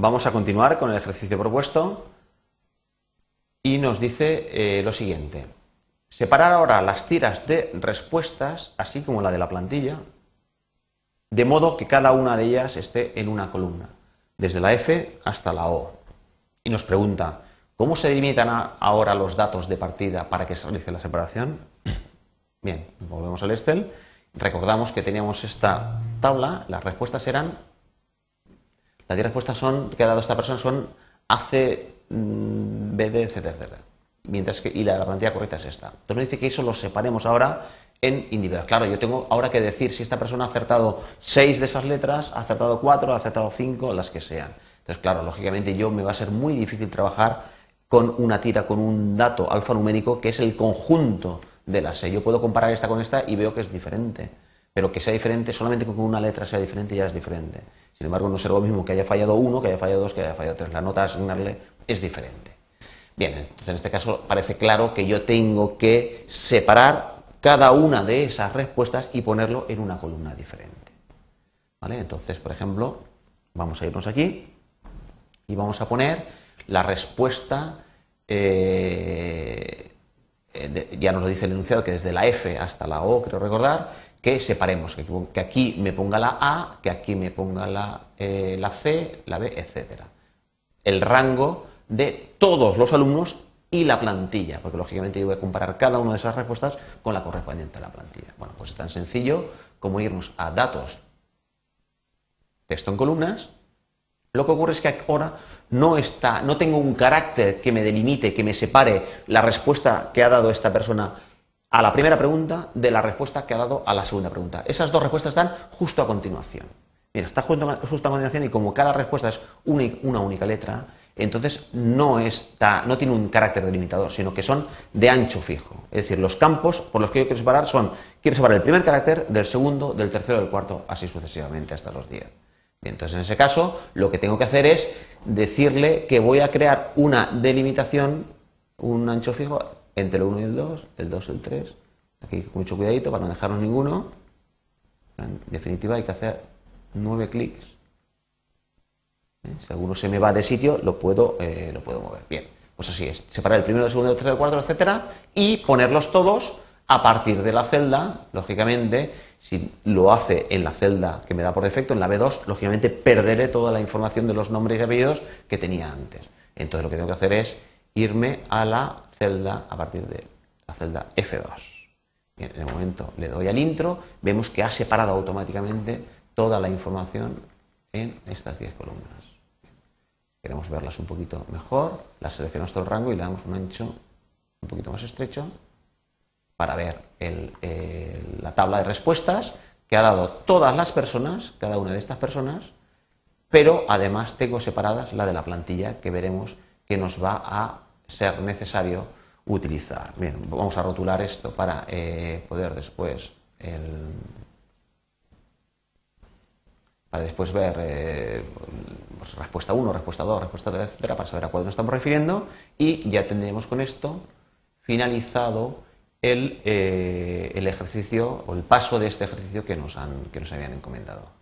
Vamos a continuar con el ejercicio propuesto y nos dice eh, lo siguiente. Separar ahora las tiras de respuestas, así como la de la plantilla, de modo que cada una de ellas esté en una columna, desde la F hasta la O. Y nos pregunta, ¿cómo se delimitan ahora los datos de partida para que se realice la separación? Bien, volvemos al Excel. Recordamos que teníamos esta tabla, las respuestas eran, las 10 respuestas son, que ha dado esta persona son AC, mm, BD, etcétera, etcétera. Mientras que, y la, plantilla correcta es esta. Entonces nos dice que eso lo separemos ahora en individual. Claro, yo tengo ahora que decir si esta persona ha acertado 6 de esas letras, ha acertado 4, ha acertado 5, las que sean. Entonces, claro, lógicamente yo me va a ser muy difícil trabajar con una tira, con un dato alfanumérico que es el conjunto de las seis. Yo puedo comparar esta con esta y veo que es diferente. Pero que sea diferente, solamente con una letra sea diferente ya es diferente. Sin embargo, no será lo mismo que haya fallado uno, que haya fallado dos, que haya fallado tres. La nota a asignarle es diferente. Bien, entonces en este caso parece claro que yo tengo que separar cada una de esas respuestas y ponerlo en una columna diferente. ¿Vale? Entonces, por ejemplo, vamos a irnos aquí y vamos a poner la respuesta eh, eh, ya nos lo dice el enunciado que desde la F hasta la O, creo recordar, que separemos, que, aquí me ponga la A, que aquí me ponga la, eh, la C, la B, etcétera. El rango de todos los alumnos y la plantilla, porque lógicamente yo voy a comparar cada una de esas respuestas con la correspondiente a la plantilla. Bueno, pues es tan sencillo como irnos a datos, texto en columnas. Lo que ocurre es que ahora no está, no tengo un carácter que me delimite, que me separe la respuesta que ha dado esta persona a la primera pregunta de la respuesta que ha dado a la segunda pregunta. Esas dos respuestas están justo a continuación. Mira, está justo, a continuación y como cada respuesta es una, única letra, entonces no, está, no tiene un carácter delimitador, sino que son de ancho fijo. Es decir, los campos por los que yo quiero separar son, quiero separar el primer carácter del segundo, del tercero, del cuarto, así sucesivamente hasta los 10. Entonces, en ese caso, lo que tengo que hacer es decirle que voy a crear una delimitación, un ancho fijo, entre el 1 y el 2, el 2 y el 3. Aquí mucho cuidadito para no dejarnos ninguno. En definitiva, hay que hacer 9 clics. ¿Eh? Si alguno se me va de sitio, lo puedo, eh, lo puedo mover. Bien, pues así es. Separar el primero, el segundo, el tercero, el cuarto, etcétera, y ponerlos todos a partir de la celda, lógicamente, si lo hace en la celda que me da por defecto, en la B2, lógicamente perderé toda la información de los nombres y apellidos que tenía antes. Entonces lo que tengo que hacer es irme a la celda a partir de la celda F2. Bien, en el momento le doy al intro, vemos que ha separado automáticamente toda la información en estas 10 columnas. Queremos verlas un poquito mejor, las seleccionamos todo el rango y le damos un ancho un poquito más estrecho para ver la tabla de respuestas que ha dado todas las personas, cada una de estas personas, pero además tengo separadas la de la plantilla que veremos que nos va a ser necesario utilizar. Bien, vamos a rotular esto para eh, poder después para después ver eh, pues, respuesta 1, respuesta 2, respuesta 3, etcétera, para saber a cuál nos estamos refiriendo y ya tendremos con esto finalizado el, eh, el ejercicio o el paso de este ejercicio que nos, han, que nos habían encomendado.